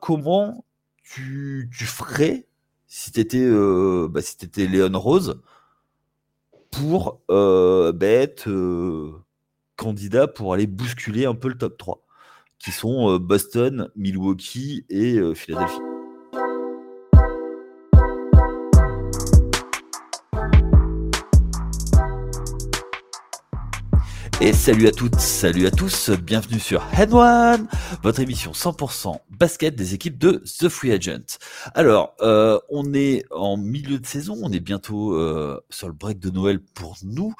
comment tu, ferais si tu étais, euh, bah, si Léon Rose pour euh, bah, être euh, candidat pour aller bousculer un peu le top 3, qui sont Boston, Milwaukee et Philadelphie? Et salut à toutes, salut à tous, bienvenue sur Head One, votre émission 100% basket des équipes de The Free Agent. Alors, euh, on est en milieu de saison, on est bientôt euh, sur le break de Noël pour nous,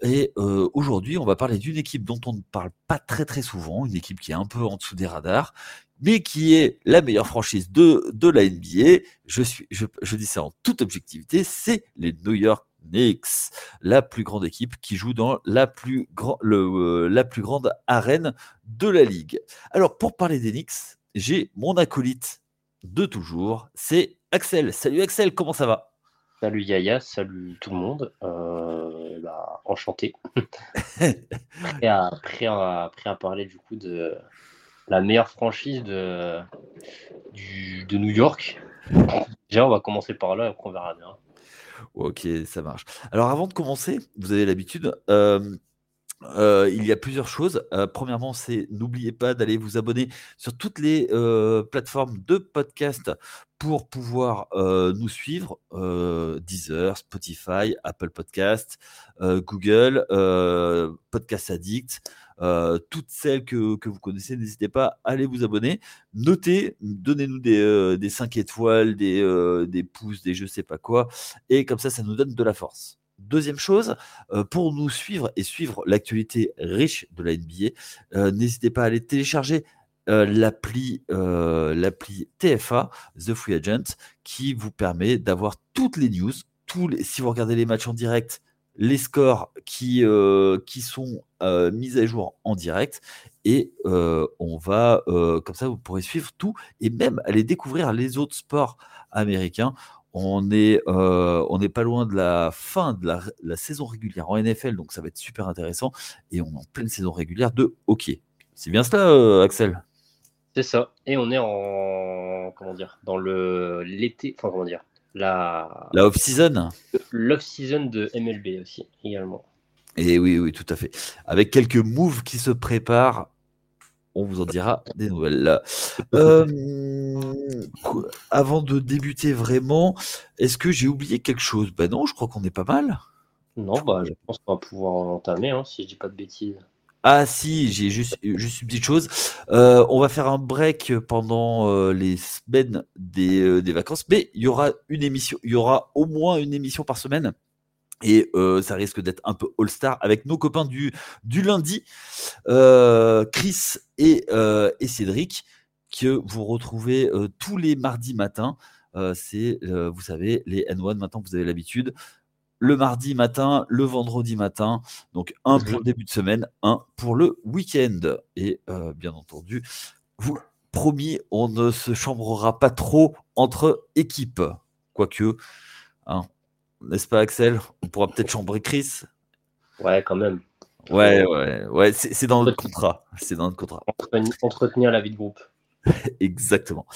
et euh, aujourd'hui on va parler d'une équipe dont on ne parle pas très très souvent, une équipe qui est un peu en dessous des radars, mais qui est la meilleure franchise de, de la NBA. Je, suis, je, je dis ça en toute objectivité, c'est les New York Knicks, la plus grande équipe qui joue dans la plus, euh, la plus grande arène de la ligue. Alors, pour parler des Knicks, j'ai mon acolyte de toujours, c'est Axel. Salut Axel, comment ça va? Salut Yaya, salut tout le monde. Euh, bah, enchanté. prêt, à, à, parler du coup de la meilleure franchise de, de New York. Déjà, on va commencer par là, après on verra bien. Ok, ça marche. Alors avant de commencer, vous avez l'habitude, euh, euh, il y a plusieurs choses. Euh, premièrement, c'est n'oubliez pas d'aller vous abonner sur toutes les plateformes de podcast pour pouvoir nous suivre. Deezer, Spotify, Apple Podcast, Google, Podcast Addict. Euh, toutes celles que, vous connaissez, n'hésitez pas à aller vous abonner. Notez, donnez-nous des, euh, des 5 étoiles, des, euh, des pouces, des je sais pas quoi. Et comme ça, ça nous donne de la force. Deuxième chose, pour nous suivre et suivre l'actualité riche de la NBA, n'hésitez pas à aller télécharger l'appli l'appli TFA, The Free Agent, qui vous permet d'avoir toutes les news. Tous les, si vous regardez les matchs en direct, les scores qui, euh, qui sont euh, mis à jour en direct et euh, on va comme ça vous pourrez suivre tout et même aller découvrir les autres sports américains. On est on n'est pas loin de la fin de la, saison régulière en NFL donc ça va être super intéressant et on est en pleine saison régulière de hockey. C'est bien cela Axel? C'est ça et on est en comment dire dans le l'été enfin comment dire la, la off-season? L'off-season de MLB aussi, également. Et oui, oui, tout à fait. Avec quelques moves qui se préparent, on vous en dira des nouvelles. Euh, avant de débuter vraiment, est-ce que j'ai oublié quelque chose? Ben non, je crois qu'on est pas mal. Non, bah, je pense qu'on va pouvoir entamer, hein, si je dis pas de bêtises. Ah si, j'ai juste, juste une petite chose. Euh, on va faire un break pendant euh, les semaines euh, des, vacances, mais il y aura une émission, il y aura au moins une émission par semaine. Et ça risque d'être un peu all-star avec nos copains du, du lundi, Chris et, et, Cédric, que vous retrouvez tous les mardis matins. C'est, vous savez, les N1, maintenant vous avez l'habitude le mardi matin, le vendredi matin. Donc un pour le début de semaine, un pour le week-end. Et euh, bien entendu, vous promis, on ne se chambrera pas trop entre équipes. Quoique, hein, n'est-ce pas Axel? On pourra peut-être chambrer Chris. Ouais, quand même. Ouais, ouais, ouais, c'est dans notre contrat. C'est dans notre contrat. Entretenir la vie de groupe. Exactement.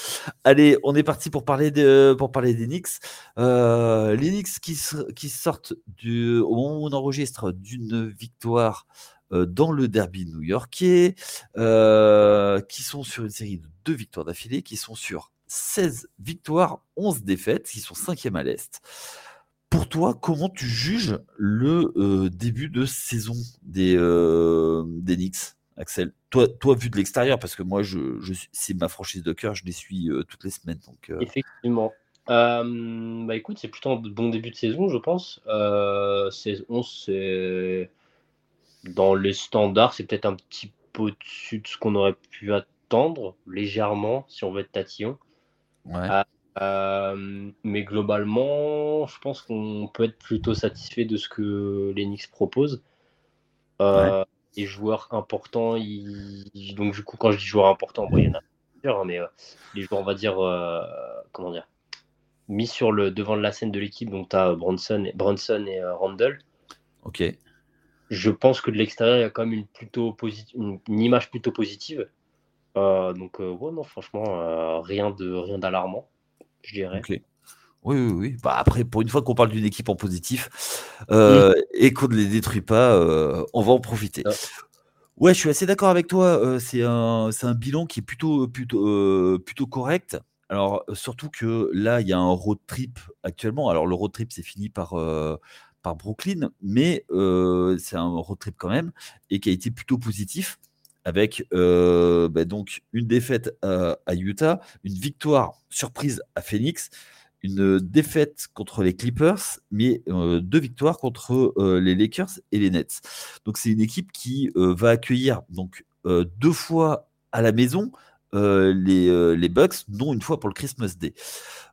Allez, on est parti pour parler, de, pour parler des Knicks. Euh, les Knicks qui, qui sortent du, au moment où on enregistre d'une victoire euh, dans le derby new-yorkais, euh, qui sont sur une série de deux victoires d'affilée, qui sont sur 16 victoires, 11 défaites, qui sont cinquième à l'Est. Pour toi, comment tu juges le euh, début de saison des, des Knicks Axel? Toi, toi, vu de l'extérieur, parce que moi, je, je c'est ma franchise de cœur, je les suis euh, toutes les semaines. Donc, euh. Effectivement. Euh, bah écoute, c'est plutôt un bon début de saison, je pense. 11, c'est dans les standards, c'est peut-être un petit peu au-dessus de ce qu'on aurait pu attendre, légèrement, si on veut être tatillon. Mais globalement, je pense qu'on peut être plutôt satisfait de ce que l'Enix propose. Ouais les joueurs importants, donc du coup, quand je dis joueurs importants, il y en a plusieurs, hein, mais euh, les joueurs, on va dire, euh, comment dire, mis sur le devant de la scène de l'équipe, donc tu as Bronson, Bronson et euh, Randall. Ok. Je pense que de l'extérieur, il y a quand même une, plutôt une, image plutôt positive. donc, ouais, non, franchement, rien de rien d'alarmant, je dirais. Oui, oui, oui. Bah, après, pour une fois qu'on parle d'une équipe en positif euh, et qu'on ne les détruit pas, euh, on va en profiter. Ah. Ouais, je suis assez d'accord avec toi. Euh, c'est un, un bilan qui est plutôt, plutôt, plutôt correct. Alors, surtout que là, il y a un road trip actuellement. Alors, le road trip, c'est fini par, par Brooklyn, mais c'est un road trip quand même et qui a été plutôt positif avec bah, donc une défaite à, à, Utah, une victoire surprise à Phoenix une défaite contre les Clippers, mais euh, deux victoires contre euh, les Lakers et les Nets. Donc c'est une équipe qui euh, va accueillir donc deux fois à la maison les, les, Bucks, dont une fois pour le Christmas Day.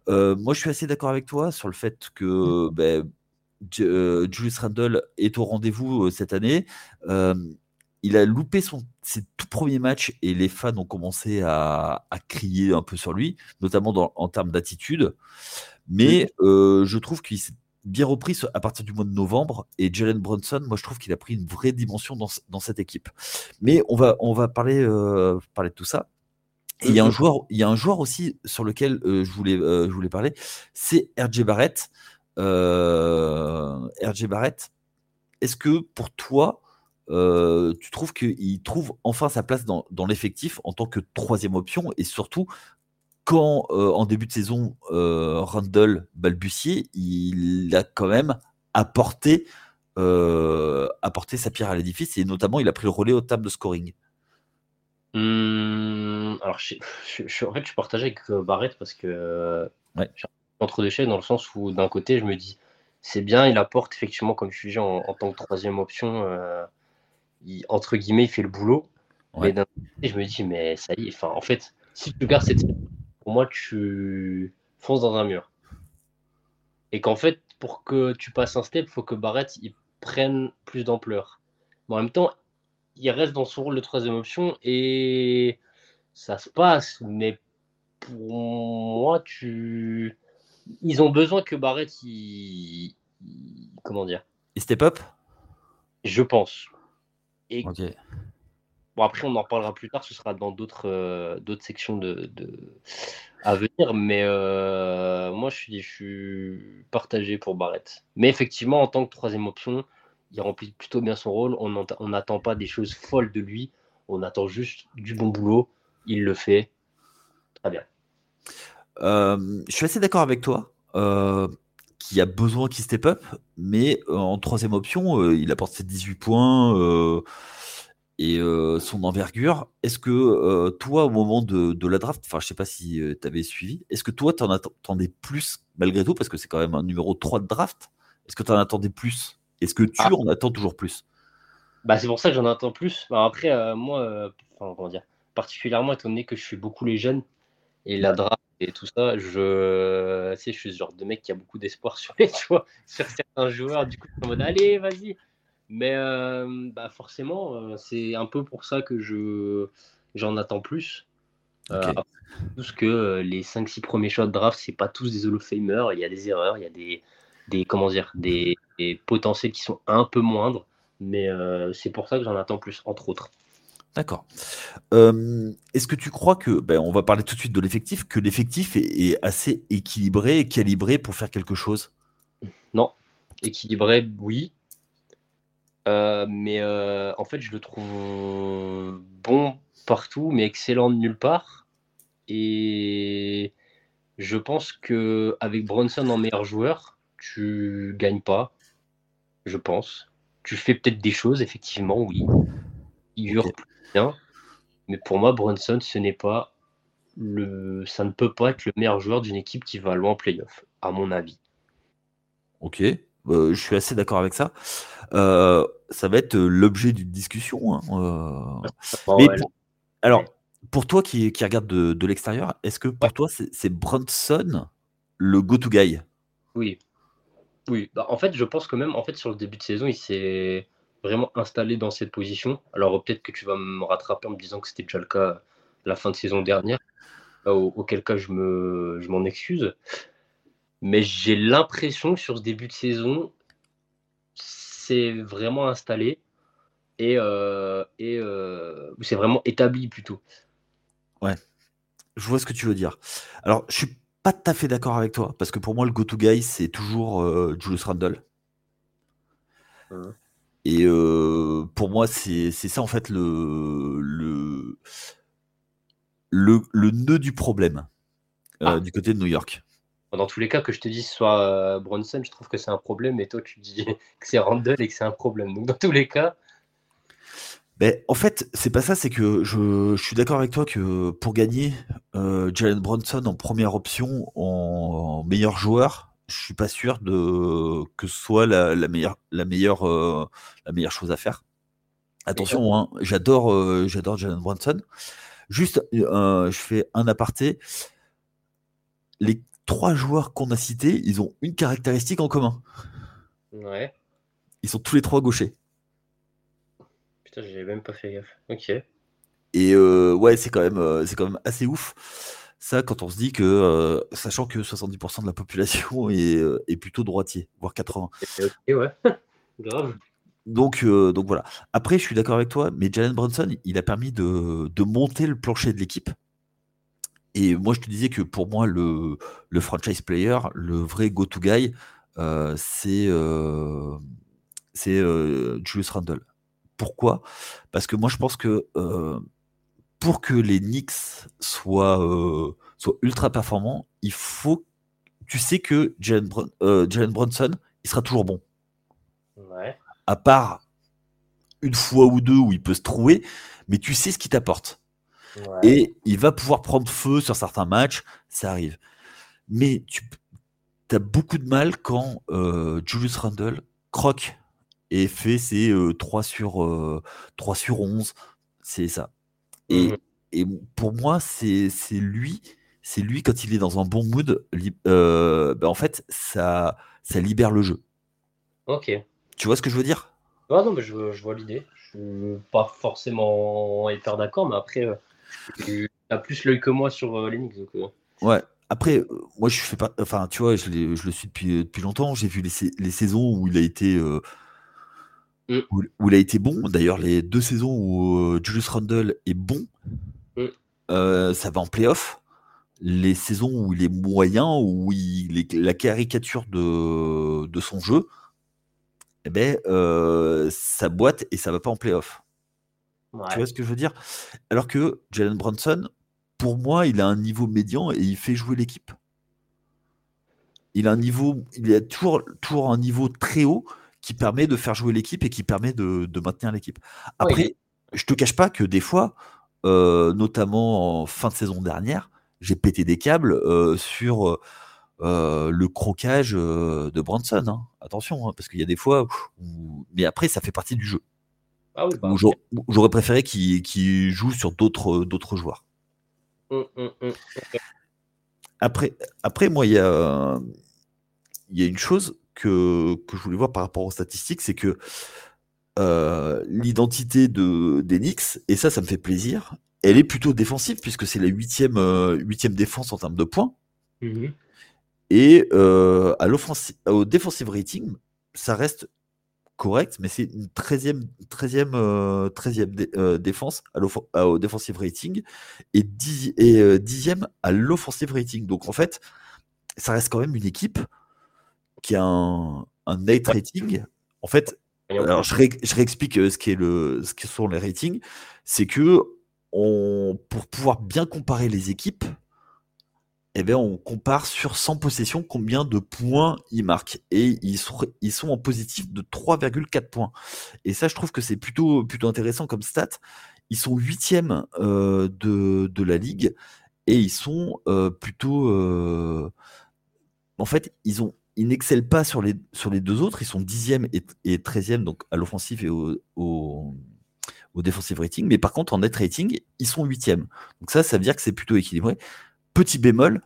moi, je suis assez d'accord avec toi sur le fait que ben, Julius Randle est au rendez-vous cette année il a loupé son, ses tout premiers matchs et les fans ont commencé à, crier un peu sur lui, notamment en termes d'attitude. Mais euh, je trouve qu'il s'est bien repris à partir du mois de novembre. Et Jalen Brunson, moi, je trouve qu'il a pris une vraie dimension dans, cette équipe. Mais on va, on va parler, euh, parler de tout ça. Et il y, a un joueur, il y a un joueur aussi sur lequel euh, je, voulais, je voulais parler, c'est RJ Barrett. RJ Barrett, est-ce que pour toi, euh, tu trouves qu'il trouve enfin sa place dans, l'effectif en tant que troisième option et surtout quand euh, en début de saison euh, Randall balbutiait, il a quand même apporté, apporté sa pierre à l'édifice et notamment il a pris le relais au table de scoring. Mmh, alors je, en fait je partage avec Barrett parce que ouais. entre deux chaises dans le sens où d'un côté je me dis c'est bien il apporte effectivement comme je suis en, en tant que troisième option entre guillemets, il fait le boulot. Mais d'un côté, je me dis, mais ça y est, enfin, en fait, si tu gardes cette pour moi, tu fonces dans un mur. Et qu'en fait, pour que tu passes un step, il faut que Barrett il prenne plus d'ampleur. Mais en même temps, il reste dans son rôle de troisième option et ça se passe. Mais pour moi, tu... ils ont besoin que Barrett, il... comment dire? Il step up? Je pense. Bon, après, on en reparlera plus tard, ce sera dans d'autres euh, d'autres sections de, à venir, mais euh, moi, je suis, je suis partagé pour Barrett. Mais effectivement, en tant que troisième option, il remplit plutôt bien son rôle. On n'attend pas des choses folles de lui, on attend juste du bon boulot. Il le fait. Très bien. Euh, je suis assez d'accord avec toi qui a besoin qu'il step up, mais euh, en troisième option, euh, il apporte ses 18 points euh, et son envergure. Est-ce que toi, au moment de, la draft, enfin, je sais pas si tu avais suivi, est-ce que toi, tu en attendais plus malgré tout, parce que c'est quand même un numéro 3 de draft Est-ce que tu en attendais plus? Est-ce que tu ah. en attends toujours plus? Bah, C'est pour ça que j'en attends plus. Bah, après, moi, comment dire, particulièrement étant donné que je suis beaucoup les jeunes et la draft et tout ça, je, sais, je suis ce genre de mec qui a beaucoup d'espoir sur les, tu vois, sur certains joueurs. Du coup, en mode, allez, vas-y. Mais euh, bah forcément, euh, c'est un peu pour ça que je j'en attends plus. Euh, parce que les 5-6 premiers shots de draft, c'est pas tous des Hall of Famer. Il y a des erreurs, il y a des, des comment dire, des, des potentiels qui sont un peu moindres. Mais c'est pour ça que j'en attends plus, entre autres. D'accord. Est-ce que tu crois que, ben, on va parler tout de suite de l'effectif, que l'effectif est, assez équilibré et calibré pour faire quelque chose? Non. Équilibré, oui. mais en fait, je le trouve bon partout, mais excellent de nulle part. Et je pense que avec Bronson en meilleur joueur, tu gagnes pas. Je pense. Tu fais peut-être des choses, effectivement, oui. Il okay bien. Mais pour moi, Brunson, ce n'est pas le, ça ne peut pas être le meilleur joueur d'une équipe qui va loin en playoff, à mon avis. Ok, euh, je suis assez d'accord avec ça. Euh, ça va être euh, l'objet d'une discussion. Hein, alors, pour toi qui, qui regarde de, l'extérieur, est-ce que pour toi c'est Brunson le go-to guy? Oui. Oui. Bah, en fait, je pense que même en fait sur le début de saison, il s'est vraiment installé dans cette position. Alors peut-être que tu vas me rattraper en me disant que c'était déjà le cas la fin de saison dernière, auquel cas je me je m'en excuse. Mais j'ai l'impression que sur ce début de saison, c'est vraiment installé et, euh, et euh, c'est vraiment établi plutôt. Ouais, je vois ce que tu veux dire. Alors, je suis pas tout à fait d'accord avec toi, parce que pour moi, le go-to guy, c'est toujours euh, Julius Randle. Mmh. Et euh, pour moi, c'est ça en fait le, le, le, nœud du problème euh, ah. du côté de New York. Dans tous les cas, que je te dise soit Bronson, je trouve que c'est un problème, et toi tu dis que c'est Randle et que c'est un problème. Donc dans tous les cas, ben, en fait, c'est pas ça, c'est que je, suis d'accord avec toi que pour gagner, euh, Jalen Bronson en première option, en, meilleur joueur, je suis pas sûr de que ce soit la, meilleure, la, meilleure, euh, la meilleure chose à faire. Attention, hein, j'adore euh, j'adore Jalen Bronson. Juste, je fais un aparté. Les trois joueurs qu'on a cités, ils ont une caractéristique en commun. Ouais. Ils sont tous les trois gauchers j'ai même pas fait gaffe. Ok. Et euh, ouais, c'est quand, même, euh, c'est quand même assez ouf. Ça, quand on se dit que, euh, sachant que 70% de la population est, plutôt droitier, voire 80. Ok, ouais. Grave. Donc, donc voilà. Après, je suis d'accord avec toi, mais Jalen Brunson, il a permis de, monter le plancher de l'équipe. Et moi, je te disais que pour moi, le, le franchise player, le vrai go-to guy, c'est c'est Julius Randle. Pourquoi? Parce que moi, je pense que euh, pour que les Knicks soient, euh, soient ultra performants, il faut. Tu sais que Jalen, euh, Brunson, il sera toujours bon. Ouais. À part une fois ou deux où il peut se trouver, mais tu sais ce qu'il t'apporte. Et il va pouvoir prendre feu sur certains matchs, ça arrive. Mais tu as beaucoup de mal quand Julius Randle croque et fait ses 3 sur, 3 sur 11. C'est ça. Et, mmh et pour moi, c'est lui, c'est lui quand il est dans un bon mood, bah, en fait, ça, ça libère le jeu. Ok. Tu vois ce que je veux dire? Ah non, mais je, je vois l'idée. Je suis pas forcément hyper d'accord, mais après, tu as plus l'œil que moi sur l'Enix. Ouais. Après, moi, je fais pas. Enfin, tu vois, je, je le suis depuis, depuis longtemps. J'ai vu les, les, saisons où il a été Mm. Où, il a été bon. D'ailleurs, les deux saisons où euh, Julius Randle est bon, mm. euh, ça va en playoff. Les saisons où il est moyen, où il est la caricature de, de son jeu, eh ben, euh, ça boite et ça va pas en playoff. Tu vois ce que je veux dire? Alors que Jalen Brunson, pour moi, il a un niveau médian et il fait jouer l'équipe. Il a un niveau, il a toujours, toujours un niveau très haut qui permet de faire jouer l'équipe et qui permet de, maintenir l'équipe. Après, je te cache pas que des fois, euh, notamment en fin de saison dernière, j'ai pété des câbles euh, sur euh, le croquage de Branson. Hein. Attention, hein, parce qu'il y a des fois, mais après, ça fait partie du jeu. Ah bah, j'aurais préféré qu'il joue sur d'autres joueurs. Hum, hum, hum, après, après, moi, il y a, y a une chose que, je voulais voir par rapport aux statistiques, c'est que euh, l'identité de d'Enix, et ça, ça me fait plaisir, elle est plutôt défensive, puisque c'est la huitième, euh, huitième défense en termes de points. Mhm. Et euh, à au defensive rating, ça reste correct, mais c'est une 13e, 13e, 13e défense à au defensive rating et, 10, et 10e à l'offensive rating. Donc en fait, ça reste quand même une équipe qui a un, un night rating. En fait, alors je, réexplique euh, ce, qui est le, ce qui sont les ratings. C'est que on, pour pouvoir bien comparer les équipes, eh bien, on compare sur 100 possessions combien de points ils marquent. Et ils sont, ils sont en positif de 3,4 points. Et ça, je trouve que c'est plutôt, plutôt intéressant comme stat. Ils sont huitièmes euh, de, de, la ligue et ils sont euh, plutôt. Euh, en fait, ils ont ils n'excellent pas sur les, sur les deux autres. Ils sont 10e et, et 13e, donc à l'offensive et au, au, rating. Mais par contre, en net rating, ils sont 8e. Donc ça, ça veut dire que c'est plutôt équilibré. Petit bémol,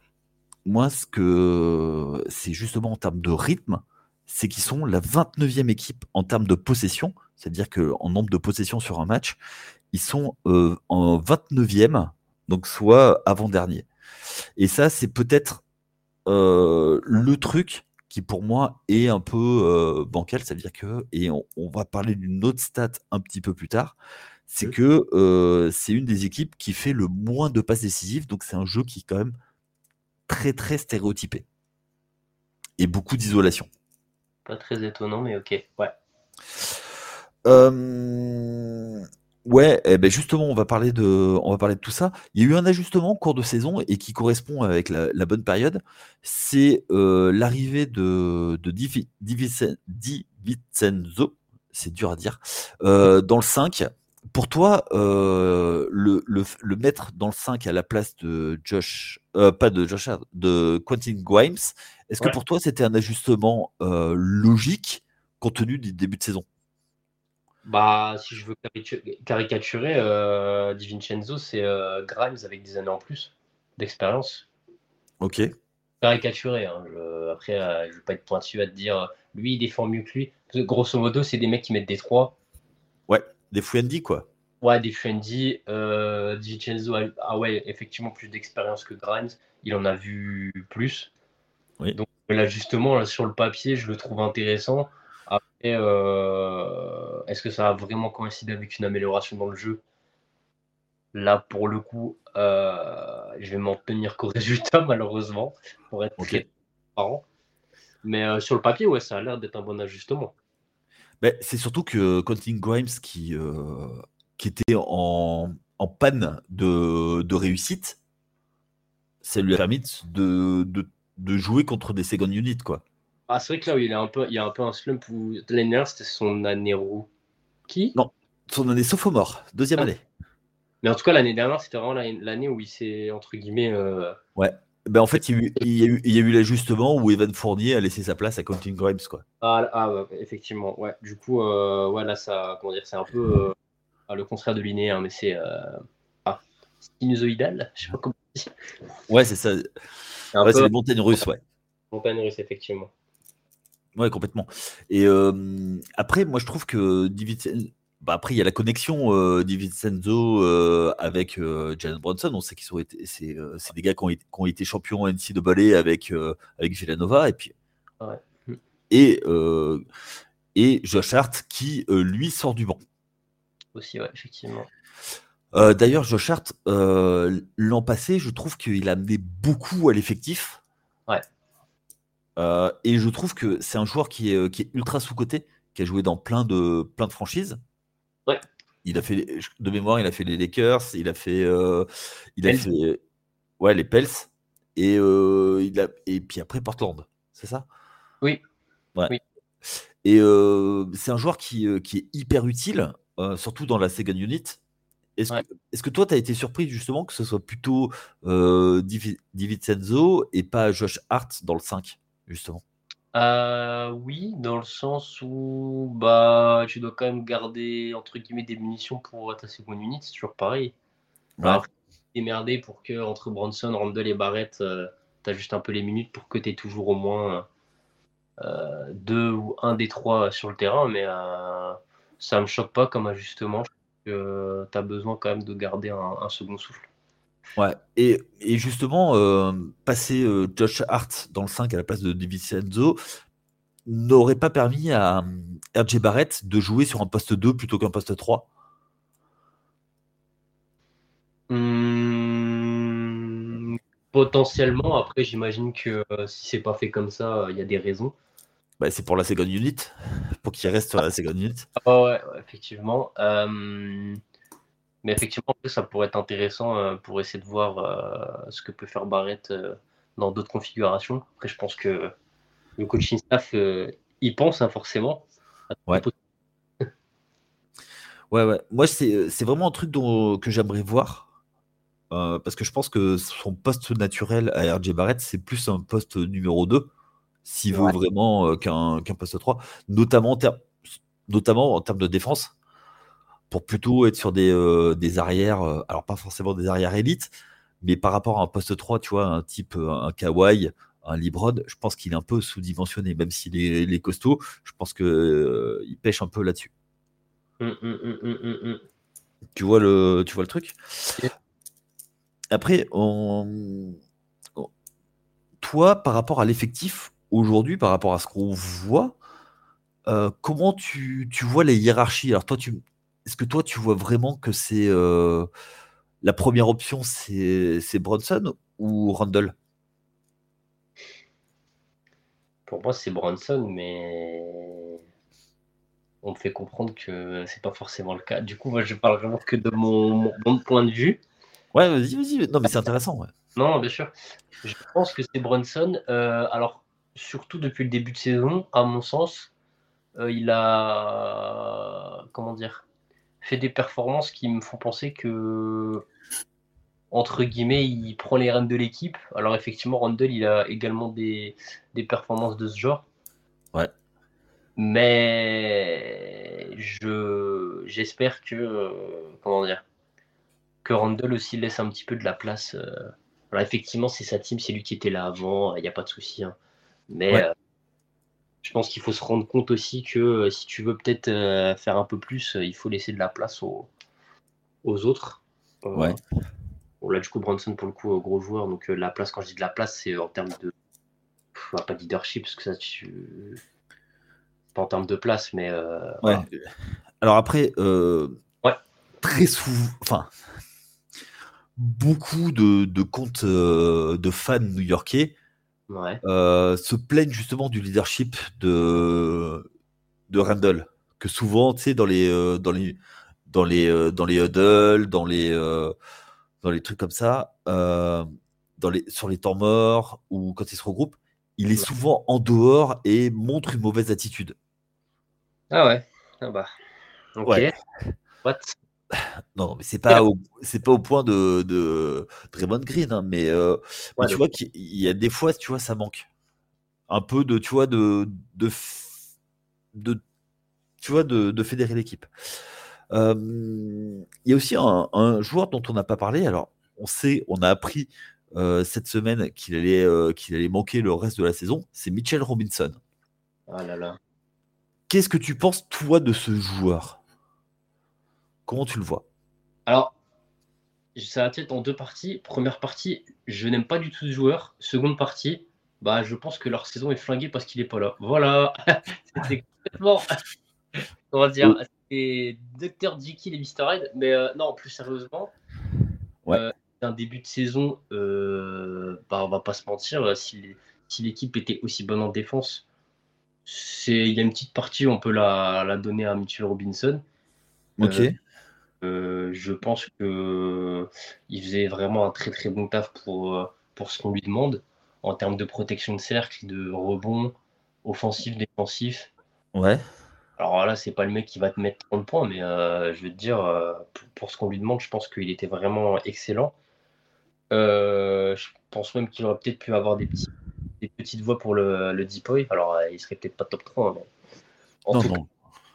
moi, ce que c'est justement en termes de rythme, c'est qu'ils sont la 29e équipe en termes de possession. C'est-à-dire qu'en nombre de possessions sur un match, ils sont euh, en 29e, donc soit avant-dernier. Et ça, c'est peut-être euh, le truc qui pour moi est un peu euh, bancal, ça veut dire que, et on, va parler d'une autre stat un petit peu plus tard, c'est que c'est une des équipes qui fait le moins de passes décisives. Donc c'est un jeu qui est quand même très très stéréotypé. Et beaucoup d'isolation. Pas très étonnant, mais ok. Ouais. Ouais, eh ben justement, on va parler de, on va parler de tout ça. Il y a eu un ajustement au cours de saison et qui correspond avec la, bonne période. C'est euh, l'arrivée de, de Di, Vincenzo, c'est dur à dire, euh, dans le 5. Pour toi, euh, le, le, mettre dans le 5 à la place de Josh, pas de Josh, de Quentin Grimes, est-ce que pour toi c'était un ajustement logique compte tenu du début de saison? Bah, si je veux caricaturer, euh, Di Vincenzo, c'est euh, Grimes avec des années en plus d'expérience. Ok. Caricaturer. Hein, après, euh, je ne vais pas être pointu à te dire lui, il défend mieux que lui. Grosso modo, c'est des mecs qui mettent des trois. Ouais, des Fuendi, quoi. Ouais, des Fuendi. Di Vincenzo a, ah ouais, effectivement plus d'expérience que Grimes. Il en a vu plus. Oui. Donc, là, justement, sur le papier, je le trouve intéressant. Après, euh, est-ce que ça a vraiment coïncidé avec une amélioration dans le jeu? Là, pour le coup, euh, je vais m'en tenir qu'au résultat, malheureusement, pour être très transparent. Mais euh, sur le papier, ouais, ça a l'air d'être un bon ajustement. Ben, c'est surtout que Quentin Grimes, qui, qui était en, panne de, réussite, ça lui a permis de, de, jouer contre des second units, quoi. Ah, c'est vrai que là, il, est un peu, il y a un peu un slump où l'année c'était son année Qui? Non, son année sophomore, deuxième ah. année. Mais en tout cas, l'année dernière, c'était vraiment l'année où il s'est, entre guillemets. Euh, ouais. Ben, en fait, il y, a eu, il y a eu l'ajustement où Evan Fournier a laissé sa place à Quentin Grimes. Quoi. Ah, ah effectivement. Ouais. Du coup, euh, ouais, là, ça, comment dire, c'est un peu euh, le contraire de linéaire, mais c'est. ah, sinusoïdal, je sais pas comment on dit. Ouais, c'est ça. Ouais, c'est les montagnes russes, ouais. Montagnes russes, effectivement. Ouais, complètement. Et après, moi, je trouve que bah, après, il y a la connexion euh, Divincenzo avec Jalen Bronson. On sait qu'ils sont été, c'est, des gars qui ont, été, qui ont été champions NCAA avec avec Villanova et puis et et Josh Hart qui lui sort du banc. Aussi, ouais, effectivement. d'ailleurs, Josh Hart, l'an passé, je trouve qu'il a amené beaucoup à l'effectif. Euh, et je trouve que c'est un joueur qui est, euh, qui est ultra sous-coté, qui a joué dans plein de, plein de franchises. Ouais. Il a fait, de mémoire, il a fait les Lakers, il a fait, euh, il a fait, ouais, les Pels, et il a, et puis après Portland, c'est ça? Oui. Ouais. Oui. Et c'est un joueur qui, qui est hyper utile, surtout dans la second unit. Est-ce que, que, toi, tu as été surpris justement que ce soit plutôt euh, Senzo et pas Josh Hart dans le 5 justement euh, oui, dans le sens où bah tu dois quand même garder entre guillemets des munitions pour ta seconde unité, c'est toujours pareil. Bah, démerder pour que entre Bronson, Randall et Barrett, euh, tu as juste un peu les minutes pour que tu aies toujours au moins euh, deux ou un des trois sur le terrain, mais ça me choque pas comme ajustement. que tu as besoin quand même de garder un second souffle. Ouais, et, justement, euh, passer euh, Josh Hart dans le 5 à la place de DiVincenzo n'aurait pas permis à euh, RJ Barrett de jouer sur un poste 2 plutôt qu'un poste 3 hmm, Potentiellement, après j'imagine que si c'est pas fait comme ça, il y a des raisons. Bah, c'est pour la second unit, pour qu'il reste sur la second unit. Ah ouais, effectivement. Mais effectivement, ça pourrait être intéressant euh, pour essayer de voir euh, ce que peut faire Barrett euh, dans d'autres configurations. Après, je pense que le coaching staff y pense hein, forcément. Ouais. ouais, ouais. Moi, c'est vraiment un truc dont, que j'aimerais voir. parce que je pense que son poste naturel à RJ Barrett, c'est plus un poste numéro 2, s'il vaut vraiment qu'un poste 3, notamment notamment en termes de défense pour plutôt être sur des, euh, des arrières, euh, alors pas forcément des arrières élites, mais par rapport à un poste 3, tu vois, un type, euh, un Kawhi, un Librod, je pense qu'il est un peu sous-dimensionné, même s'il est, est, costaud, je pense qu'il il pêche un peu là-dessus. Hum, hum, hum, tu, vois le, tu vois le truc? Après, on... toi, par rapport à l'effectif, aujourd'hui, par rapport à ce qu'on voit, comment tu, tu, vois les hiérarchies? Alors toi, tu, est-ce que toi, tu vois vraiment que c'est la première option, c'est Bronson ou Randall Pour moi, c'est Bronson, mais on me fait comprendre que c'est pas forcément le cas. Du coup, moi, je parle vraiment que de mon, point de vue. Ouais, vas-y, vas-y. Non, mais c'est intéressant. Ouais. Non, bien sûr. Je pense que c'est Brunson. Euh, alors, surtout depuis le début de saison, à mon sens, euh, il a comment dire fait des performances qui me font penser que entre guillemets, il prend les rênes de l'équipe. Alors effectivement, Randall, il a également des, des performances de ce genre. Ouais. Mais je j'espère que comment dire que Randall aussi laisse un petit peu de la place. Euh. Alors effectivement, c'est sa team, c'est lui qui était là avant, il n'y a pas de souci. Hein. Mais euh, je pense qu'il faut se rendre compte aussi que euh, si tu veux peut-être faire un peu plus, il faut laisser de la place aux, aux autres. ouais. Bon, là, du coup, Bronson, pour le coup, gros joueur. Donc, la place, quand je dis de la place, c'est en termes de. pas de leadership, parce que ça, tu pas en termes de place, mais. Euh, ouais. Alors après, euh, ouais. très souvent, enfin, beaucoup de, de comptes euh, de fans new-yorkais ouais. se plaignent justement du leadership de, de Randall. Que souvent, tu sais, dans les, dans les, dans les, dans les huddles, dans les, dans les trucs comme ça, dans les, sur les temps morts ou quand ils se regroupent, il est souvent en dehors et montre une mauvaise attitude. Ah ouais. Ah bah. Ok. Ouais. What? non, mais c'est pas au, c'est pas au point de, de Draymond Green, hein, mais, euh, tu vois qu'il y a des fois, tu vois, ça manque un peu de, tu vois, de, de, de tu vois, de, de fédérer l'équipe. Il y a aussi un, joueur dont on n'a pas parlé. Alors, on sait, on a appris euh, cette semaine qu'il allait, euh, qu'il allait manquer le reste de la saison. C'est Mitchell Robinson. Ah là là. Qu'est-ce que tu penses, toi, de ce joueur? Comment tu le vois? Alors, ça va être en deux parties? Première partie, je n'aime pas du tout ce joueur. Seconde partie, bah, je pense que leur saison est flinguée parce qu'il n'est pas là. Voilà. C'était complètement. On dire C'est Dr. Jekyll et Mr. Hyde. Mais euh, non, plus sérieusement, ouais. Euh, un début de saison, euh, bah, on va pas se mentir, si l'équipe était aussi bonne en défense, il y a une petite partie on peut la, donner à Mitchell Robinson. Ok. Euh, euh, je pense que il faisait vraiment un très très bon taf pour, euh, pour ce qu'on lui demande en termes de protection de cercle, de rebond, offensif, défensif. Ouais. Alors là, c'est pas le mec qui va te mettre 30 points, mais je veux te dire, pour, ce qu'on lui demande, je pense qu'il était vraiment excellent. je pense même qu'il aurait peut-être pu avoir des petits des petites voix pour le, le Deepoy. Alors, euh, il serait peut-être pas top 3, mais en tout Cas,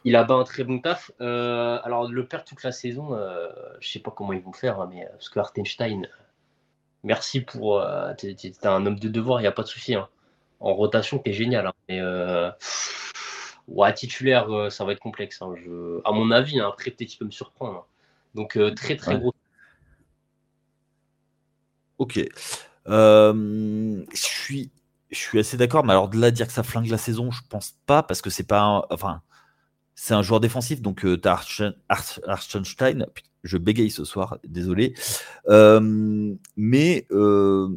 il a un très bon taf. Euh, alors, le perdre toute la saison, euh, je sais pas comment ils vont faire, hein, mais parce que Artenstein, merci pour. tu es, un homme de devoir, il n'y a pas de souci. Hein. En rotation, tu es génial. Hein, mais ouais, titulaire, ça va être complexe. Je, à mon avis, après, peut-être peut me surprendre. Donc, très, très gros. Ok. je suis je suis assez d'accord, mais alors de là dire que ça flingue la saison, je pense pas, parce que c'est pas un, enfin, c'est un joueur défensif, donc euh, tu Archenstein, je bégaye ce soir, désolé, euh, mais euh,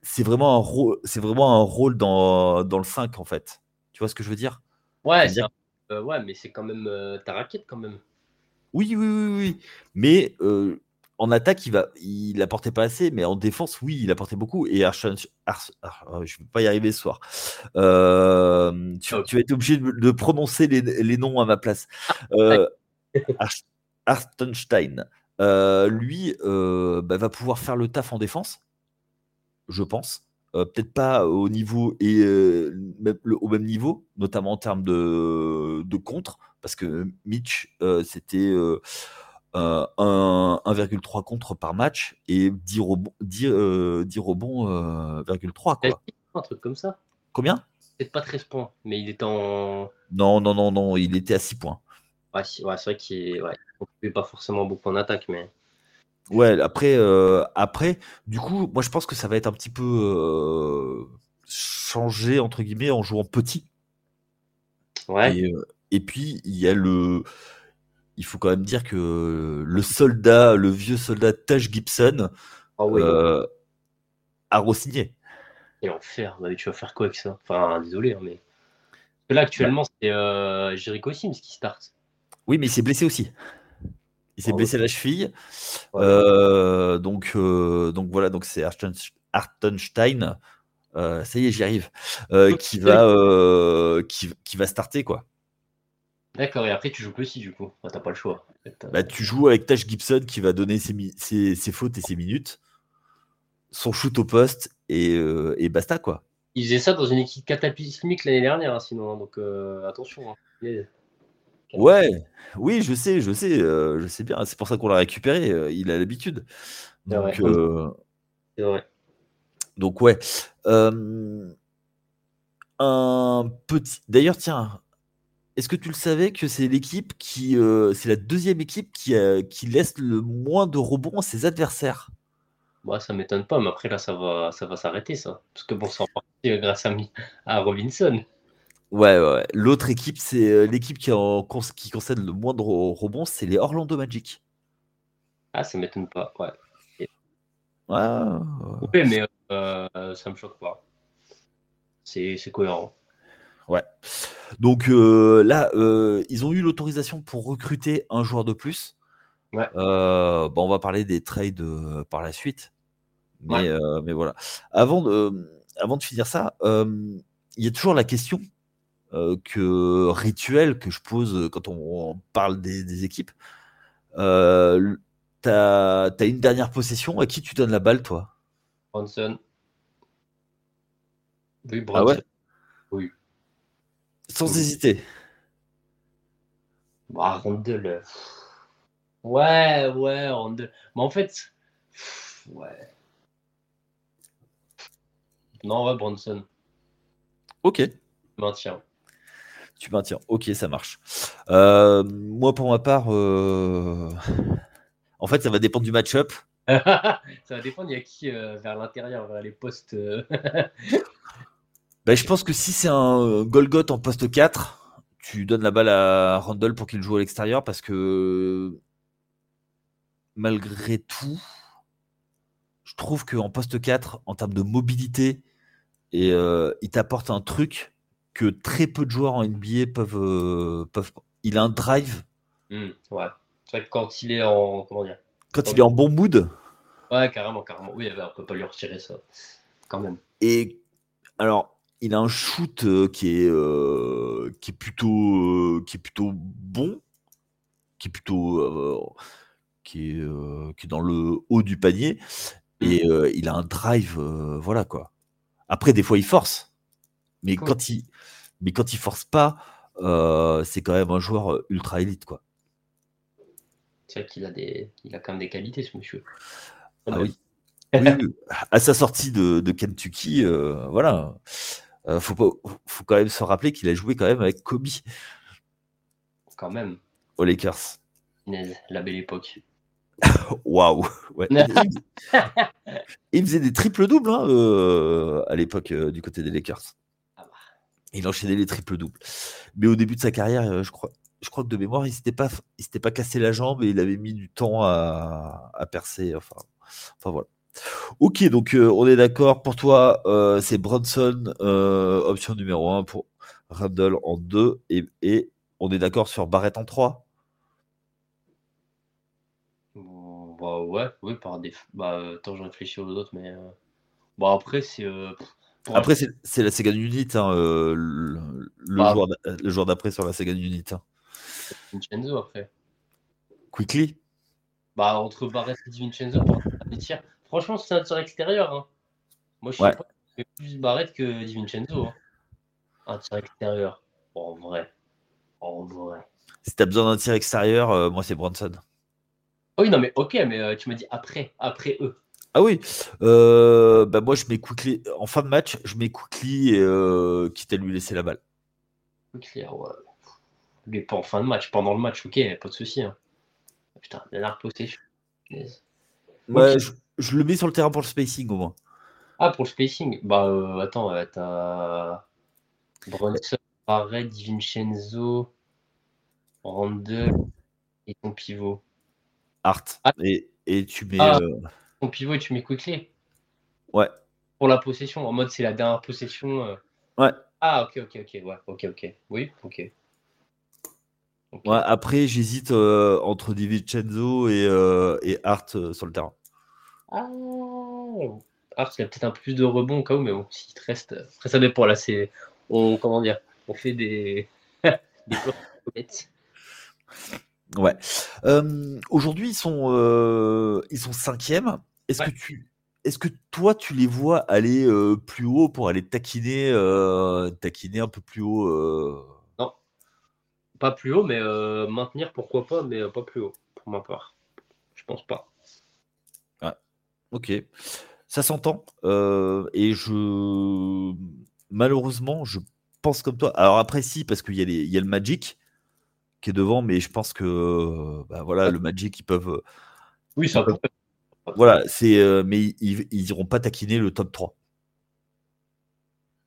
c'est vraiment un rôle, c'est vraiment un rôle dans, dans, le 5 en fait. Tu vois ce que je veux dire? Ouais, ouais, mais c'est quand même ta raquette quand même. Oui, oui, oui, oui, mais en attaque, il va, il apportait pas assez, mais en défense, oui, il apportait beaucoup. Et Archon, oh, je ne vais pas y arriver ce soir. Euh, tu, tu, vas être obligé de, prononcer les, noms à ma place. Euh, Artenstein, euh, lui, euh, bah, va pouvoir faire le taf en défense, je pense. Peut-être pas au niveau et au même niveau, notamment en termes de, de contre, parce que Mitch, c'était 1,3 contre par match et 10 rebonds, 10, euh, 10 rebonds euh, 3 quoi. Un truc comme ça. Combien? Peut-être pas 13 points, mais il est en. Non, non, non, non, il était à 6 points. Ouais, c'est vrai qu'il ouais, pas forcément beaucoup en attaque, mais. Ouais, après, euh, après, du coup, moi je pense que ça va être un petit peu euh, changé, entre guillemets, en jouant petit. Ouais. Et, et puis, il y a le il faut quand même dire que le soldat, le vieux soldat Taj Gibson, Ah euh, a re-signé. et enfer. Bah, tu vas faire quoi avec ça? Enfin, désolé, hein, mais. Parce que là, actuellement, c'est euh, Jericho Sims qui start. Oui, mais il s'est blessé aussi. Il s'est Ah ouais. blessé la cheville. Ouais. Euh, donc, euh, donc voilà, donc c'est euh, ça y est, j'y arrive. euh, qui va, euh, qui, qui va starter quoi. D'accord, et après, tu joues que si, du coup. Enfin, T'as pas le choix. En fait, euh, Bah, tu joues avec Tash Gibson qui va donner ses, mi- ses- ses fautes et ses minutes, son shoot au poste et, euh, et basta quoi. Il faisait ça dans une équipe cataclysmique l'année dernière, hein, sinon. hein, donc, euh, attention. hein. Il- Ouais, oui, je sais, je sais, euh, je sais bien. C'est pour ça qu'on l'a récupéré. il a l'habitude. C'est Donc, vrai. donc ouais. Un petit. D'ailleurs, tiens, est-ce que tu le savais que c'est l'équipe qui, euh, c'est la deuxième équipe qui, qui laisse le moins de rebonds à ses adversaires? Moi, ça m'étonne pas, mais après, là, ça va, ça va s'arrêter, ça. Parce que bon, c'est en partie euh, grâce à, à Robinson. Ouais, ouais. L'autre équipe, c'est euh, l'équipe qui, en, qui concède le moins de re- rebonds, c'est les Orlando Magic. Ah, ça m'étonne pas, ouais. Ouais, ouais, Ouais, mais euh, ça me choque pas. C'est cohérent. Ouais. Donc euh, là, euh, ils ont eu l'autorisation pour recruter un joueur de plus. Ouais. Euh, bon, on va parler des trades par la suite. Mais, Ouais. mais voilà. Avant de, avant de finir ça, il y a toujours la question que rituelle que je pose quand on, on parle des, des équipes. Euh, T'as as une dernière possession, à qui tu donnes la balle, toi? Bronson. Oui, Ah Bronson. ouais Sans Oui. hésiter. Euh, Ouais, ouais, Randall. Mais en fait, ouais. Non, ouais, Bronson. Ok. Maintien. Tu maintiens. Ok, ça marche. Euh, moi, pour ma part, euh, en fait, ça va dépendre du match-up. ça va dépendre, il y a qui euh, vers l'intérieur, vers les postes. Ben, je pense que si c'est un euh, Golgoth en poste 4, tu donnes la balle à Randall pour qu'il joue à l'extérieur parce que malgré tout, je trouve qu'en poste 4, en termes de mobilité, et, euh, il t'apporte un truc que très peu de joueurs en NBA peuvent. euh, peuvent... Il a un drive. hmm, ouais. C'est vrai que quand il est en. Comment dire Quand il est en bon mood, Ouais, carrément, carrément. Oui, bah, on peut pas lui retirer ça. Quand même. Et alors, il a un shoot euh, qui est euh, qui est plutôt euh, qui est plutôt bon, qui est plutôt euh, qui est qui est dans le haut du panier. Et euh, il a un drive, voilà quoi. Après, des fois, il force, mais Cool. quand il mais quand il force pas, c'est quand même un joueur ultra élite quoi. C'est vrai qu'il a des. Il a quand même des qualités, ce monsieur. Ah oui. Oui, oui. À sa sortie de, de Kentucky, euh, voilà. Euh, faut, pas, faut quand même se rappeler qu'il a joué quand même avec Kobe Quand même. aux Lakers. La belle époque. Waouh! Ouais. Il faisait des triples-doubles hein, euh, à l'époque euh, du côté des Lakers. Ah bah. Il enchaînait les triples-doubles. Mais au début de sa carrière, je crois, je crois que de mémoire, il ne s'était pas, il s'était pas cassé la jambe et il avait mis du temps à, à percer. Enfin, enfin voilà. Ok, donc euh, on est d'accord. Pour toi, euh, c'est Bronson, euh, option numéro 1 pour Randall en 2 et, et on est d'accord sur Barrett en 3. Bon, Bah ouais, oui, par des. Bah, attends, je réfléchis aux autres, mais. Bon, après, c'est. Après, c'est c'est la Sega Unit, hein, le, le Bah. le jour d'après sur la Sega Unit. hein. Vincenzo après. Quickly? Bah, entre Barrett et DiVincenzo, pour un des tirs. Franchement, c'est un tir extérieur. Hein. Moi, je sais Ouais. pas. Mais plus Barrett que DiVincenzo. Hein. Un tir extérieur. En vrai. En vrai. Si t'as besoin d'un tir extérieur, euh, moi c'est Bronson. Oh oui, non, mais ok, mais euh, tu m'as dit après. Après eux. Ah oui, euh, bah moi je mets Quickly en fin de match, je mets Quickly euh, quitte à lui laisser la balle. Clair, ouais. Mais pas en fin de match. Pendant le match, ok, pas de souci. Hein. Putain, possession. Punaise. Ouais, je, je le mets sur le terrain pour le spacing au moins. Ah, pour le spacing Bah, euh, attends, euh, t'as Bronson, Barrett, DiVincenzo, Randall. Et ton pivot Art. Ah. Et, et, tu mets. Ah, ton pivot et tu mets Quickly Ouais. Pour la possession, en mode c'est la dernière possession. Ouais. Ah, ok, ok, ok. Ouais, ok, ok. Oui, ok. Ouais, après, j'hésite euh, entre Di Vincenzo et, euh, et Hart euh, sur le terrain. Ah, Hart, il a peut-être un peu plus de rebond au cas où, mais bon, s'il te reste. Après, ça dépend. Là, c'est. On, comment dire On fait des. des Ouais. Aujourd'hui, ils sont, ils sont cinquièmes. Est-ce que tu, est-ce que toi, tu les vois aller plus haut pour aller taquiner, taquiner un peu plus haut pas plus haut, mais euh, maintenir, pourquoi pas, mais euh, pas plus haut, pour ma part. Je pense pas. Ok. Ça s'entend. Euh, et je. Malheureusement, je pense comme toi. Alors après, si, parce qu'il y, a y a le Magic qui est devant, mais je pense que bah, voilà, le Magic, ils peuvent. Oui, ça peut. Voilà, c'est, mais ils, ils iront pas taquiner le top 3.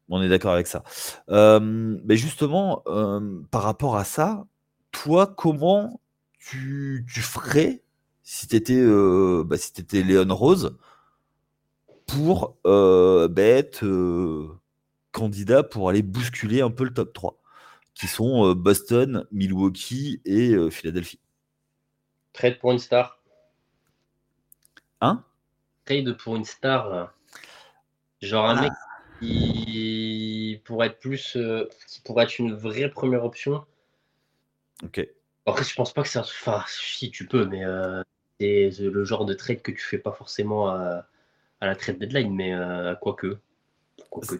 On est d'accord avec ça. mais justement, par rapport à ça, toi, comment tu, ferais si tu étais, bah, si étais Léon Rose pour bah, être candidat pour aller bousculer un peu le top 3, qui sont Boston, Milwaukee et Philadelphie Trade pour une star. Hein? Trade pour une star. Genre un ah. mec qui pourrait être plus, euh, qui pourrait être une vraie première option. Ok. Après, je pense pas que c'est Enfin, si tu peux, mais euh, c'est le genre de trade que tu fais pas forcément à, la trade deadline, mais euh, quoique. que.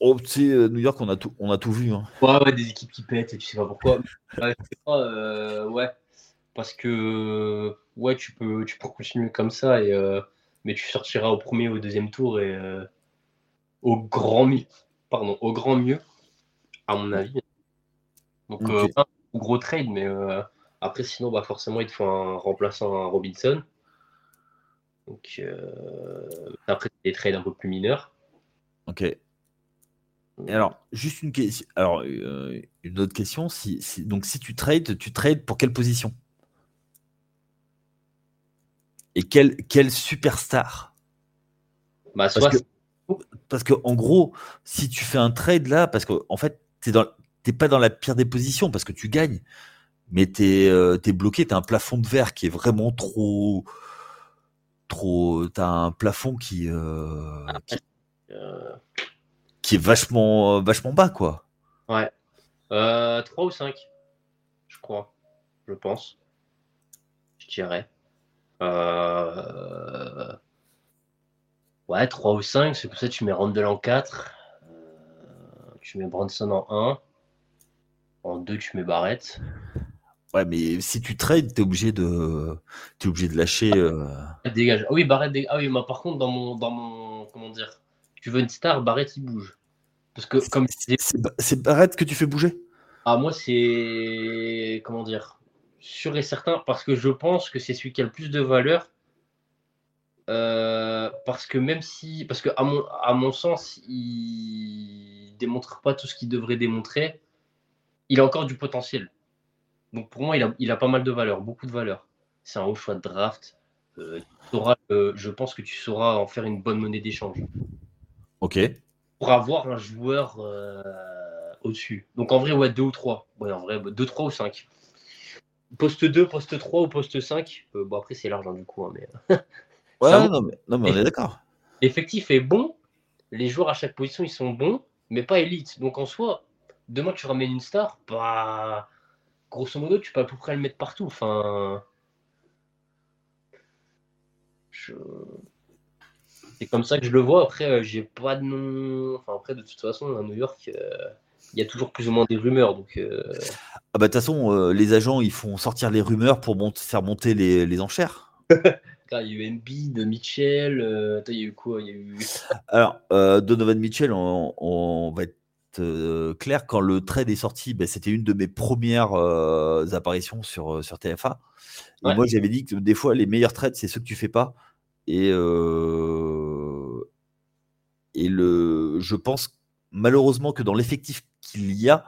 Oh, tu sais, New York, on a tout, on a tout vu. Hein. Ouais, ouais, des équipes qui pètent et tu sais pas pourquoi. ouais, parce que ouais, tu peux, tu peux continuer comme ça et mais tu sortiras au premier ou au deuxième tour et au grand mieux, pardon, au grand mieux, à mon avis. Donc, euh, pas un gros trade, mais euh, après, sinon, bah, forcément, il te faut un remplaçant à Robinson. Donc, euh, après, des trades un peu plus mineurs. Ok. Et alors, juste une question. Alors, une autre question. Si, donc, si tu trades, tu trades pour quelle position? Et quel, quel superstar? Bah, soit, parce que en gros, si tu fais un trade là, parce qu'en en fait, tu n'es pas dans la pire des positions parce que tu gagnes, mais tu es, euh, bloqué, tu as un plafond de verre qui est vraiment trop. trop tu as un plafond qui, euh, ah, euh. qui, est vachement, vachement bas, quoi. Ouais. 3 ou 5, je crois, je pense. Je dirais. Ouais, 3 ou 5, c'est pour ça que tu mets Randall en 4. Euh, tu mets Branson en 1. En 2, tu mets Barrett. Ouais, mais si tu trades, t'es obligé de, es obligé de lâcher. Euh... Dégage. Ah oui, Barrett. Ah oui, mais par contre, dans mon, dans mon, comment dire, tu veux une star, Barrett il bouge. Parce que comme c'est Barrett que tu fais bouger? Ah moi c'est comment dire, sûr et certain parce que je pense que c'est celui qui a le plus de valeur euh, parce que même si, parce que à mon, à mon sens, il démontre pas tout ce qu'il devrait démontrer, il a encore du potentiel. Donc pour moi, il a, il a pas mal de valeur, beaucoup de valeur. C'est un haut choix de draft. Euh, euh, je pense que tu sauras en faire une bonne monnaie d'échange. Ok. Pour avoir un joueur au-dessus. Donc en vrai, ouais, 2 ou 3. Ouais, en vrai, 2, 3 ou 5. Poste 2, poste 3 ou poste 5. bon, après, c'est l'argent du coup. Hein, mais... Ouais, non, mais, on est d'accord. L'effectif est bon, les joueurs à chaque position ils sont bons, mais pas élite. Donc en soi, demain tu ramènes une star, bah grosso modo tu peux à peu près le mettre partout. Enfin, c'est comme ça que je le vois. Après, euh, j'ai pas de nom. Enfin après, de toute façon, à New York. Euh, il y a toujours plus ou moins des rumeurs. Donc, euh, Ah bah de toute façon, les agents, ils font sortir les rumeurs pour faire monter les, les enchères. il y a eu de Mitchell. Euh, il y a eu quoi? Il y a eu... Alors, euh, Donovan Mitchell, on, va être euh, clair, quand le trade est sorti, ben, c'était une de mes premières apparitions sur, sur TFA. Et moi, j'avais dit que des fois, les meilleurs trades, c'est ceux que tu fais pas. Et, et le, je pense malheureusement que dans l'effectif qu'il y a,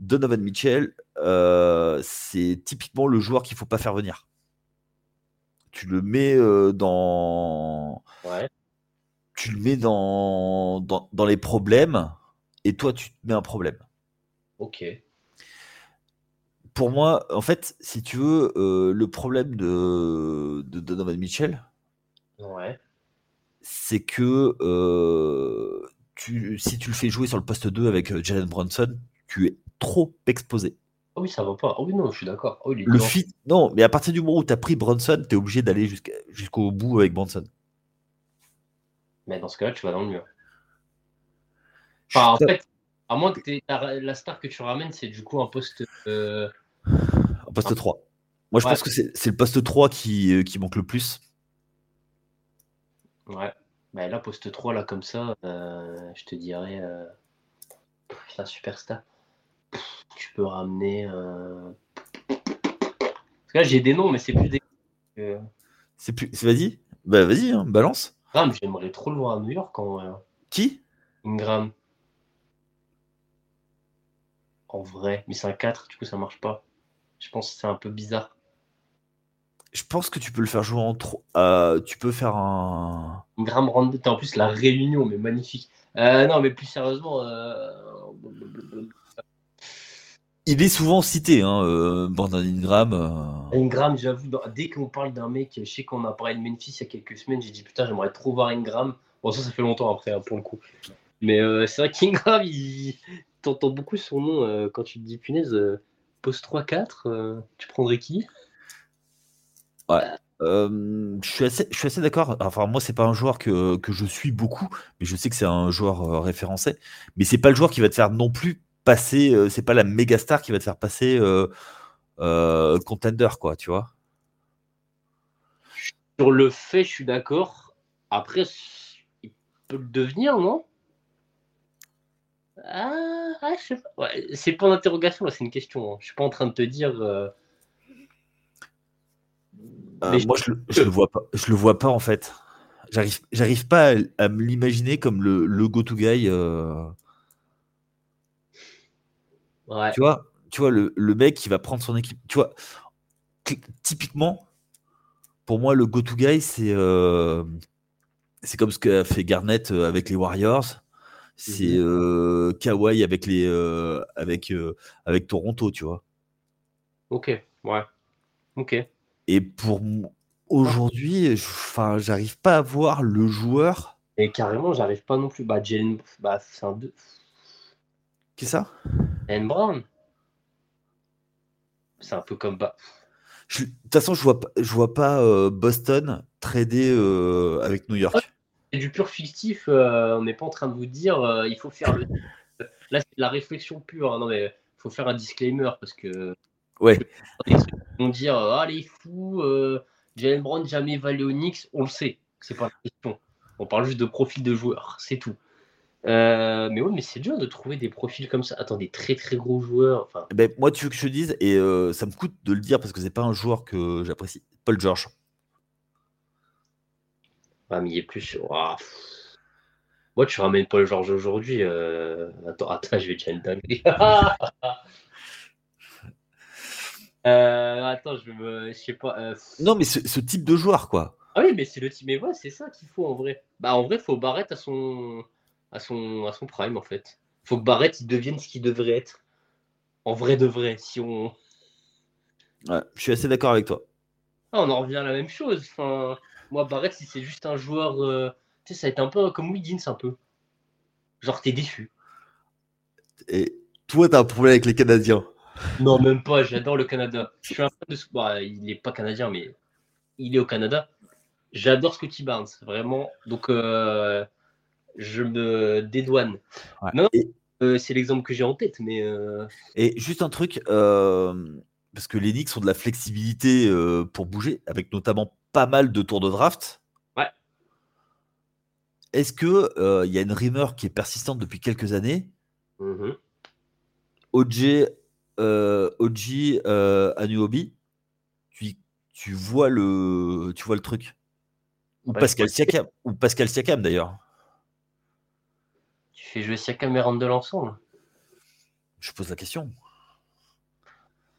Donovan Mitchell, c'est typiquement le joueur qu'il faut pas faire venir. Tu le mets dans. Tu le mets dans, dans, les problèmes et toi, tu te mets un problème. Ok. Pour moi, en fait, si tu veux, le problème de, de Donovan Mitchell, ouais. c'est que tu, si tu le fais jouer sur le poste 2 avec Jalen Brunson, tu es trop exposé. Ah oui, ça va pas. Ah oui, non, je suis d'accord. Ah le fit, non, mais à partir du moment où tu as pris Brunson, tu es obligé d'aller jusqu'au bout avec Brunson. Mais dans ce cas-là, tu vas dans le mur. Enfin, en fait, à moins que la star que tu ramènes, c'est du coup un poste. Euh... Un poste 3. Moi, je pense que c'est le poste 3 qui, euh, qui manque le plus. Ouais. Bah, là, poste 3, là, comme ça, euh, je te dirais. Euh... Putain, superstar tu peux ramener. Parce que là, j'ai des noms, mais c'est plus des. C'est plus. Vas-y, bah, vas-y, hein, balance. Ingram, j'aimerais trop le voir à New York en Qui? Ingram. En vrai, mais c'est un 4, du coup ça marche pas. Je pense que c'est un peu bizarre. Je pense que tu peux le faire jouer en trop. Euh, tu peux faire un. Ingram Randall, en plus la réunion, mais magnifique. Euh, non, mais plus sérieusement, il est souvent cité, hein, euh, Brandon Ingram. Euh. Ingram, j'avoue, dès qu'on parle d'un mec, je sais qu'on a parlé de Memphis il y a quelques semaines, j'ai dit putain, j'aimerais trop voir Ingram. Bon, ça, ça fait longtemps après, hein, pour le coup. Mais euh, c'est vrai qu'Ingram, il... t'entends beaucoup son nom quand tu te dis punaise, poste 3-4, tu prendrais qui? Ouais. je suis assez, je suis assez d'accord. Enfin, moi, c'est pas un joueur que, que, je suis beaucoup, mais je sais que c'est un joueur référencé. Mais c'est pas le joueur qui va te faire non plus passer, euh, c'est pas la méga star qui va te faire passer euh, euh, contender, quoi, tu vois. Sur le fait, je suis d'accord. Après, il peut le devenir, non? Ah, ah c'est pas d'interrogation, c'est une question. Hein. Je suis pas en train de te dire. moi, je, je, le vois pas. Je le vois pas en fait. J'arrive, j'arrive pas à, me l'imaginer comme le, le go-to guy. Tu vois, tu vois le, mec qui va prendre son équipe. Tu vois, typiquement, pour moi, le go-to guy, c'est euh, c'est comme ce qu'a fait Garnett euh, avec les Warriors. C'est mhm. euh, Kawhi avec les avec avec Toronto, tu vois. Ok, ouais, ok. Et pour aujourd'hui, enfin, j'arrive pas à voir le joueur. Et carrément, j'arrive pas non plus. Bah, Jalen, bah, c'est un deux. Qui ça? N. Brown. C'est un peu comme. Bah... De toute façon, je vois, je vois pas euh, Boston trader euh, avec New York. C'est du pur fictif. Euh, on n'est pas en train de vous dire il faut faire le. Là, c'est de la réflexion pure. Hein. Non, mais il faut faire un disclaimer parce que. Ouais. Ils vont dire ah, les fous, Jalen Brown jamais valé au Knicks. On le sait. C'est pas la question. On parle juste de profil de joueur. C'est tout. Euh, mais ouais, mais c'est dur de trouver des profils comme ça. Attends, des très très gros joueurs. Enfin... Eh ben, moi, tu veux que je te dise, et euh, ça me coûte de le dire parce que c'est pas un joueur que j'apprécie. Paul George. Ah, mais il est plus. Ah, moi, tu ramènes Paul George aujourd'hui. Euh... Attends, attends, je vais déjà le euh, attends, je me. Je sais pas. Euh, non, mais ce, ce, type de joueur, quoi. Ah oui, mais c'est le type. Mais ouais, c'est ça qu'il faut en vrai. Bah, en vrai, il faut Barrett à son à son, à son prime, en fait. faut que Barrett il devienne ce qu'il devrait être. En vrai de vrai, si on. Ouais, je suis assez d'accord avec toi. Ah, on en revient à la même chose. Enfin, moi, Barrett, si c'est juste un joueur. Euh, tu sais, ça va être un peu comme Wiggins, un peu. Genre, t'es déçu. Et toi, t'as un problème avec les Canadiens Non, même pas. J'adore le Canada. Je suis un fan de. Bah, il n'est pas canadien, mais il est au Canada. J'adore Scotty Barnes, vraiment. Donc, euh, je me dédouane. Non, euh, c'est l'exemple que j'ai en tête, mais. Et juste un truc, parce que les Knicks ont de la flexibilité pour bouger, avec notamment pas mal de tours de draft. Ouais. Est-ce que il y a une rumeur qui est persistante depuis quelques années? Mm OG, OG Anuobi, tu, tu vois le, tu vois le truc? Ou Pascal Siakam, ou Pascal Siakam d'ailleurs fais jouer Siakam et Randall ensemble Je pose la question.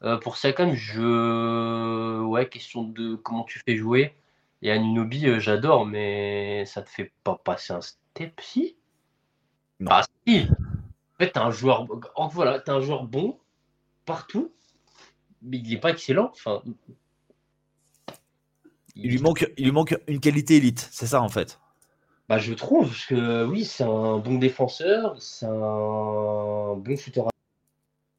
Euh, pour Siakam, je. Ouais, question de comment tu fais jouer. Et Anunobi, euh, j'adore, mais ça te fait pas passer un step, si? Ah, si En fait, t'as un joueur. voilà, un joueur bon partout, mais il n'est pas excellent. Enfin. Il lui manque, il lui manque une qualité élite, c'est ça en fait. Bah, je trouve que oui, c'est un bon défenseur, c'est un bon shooter.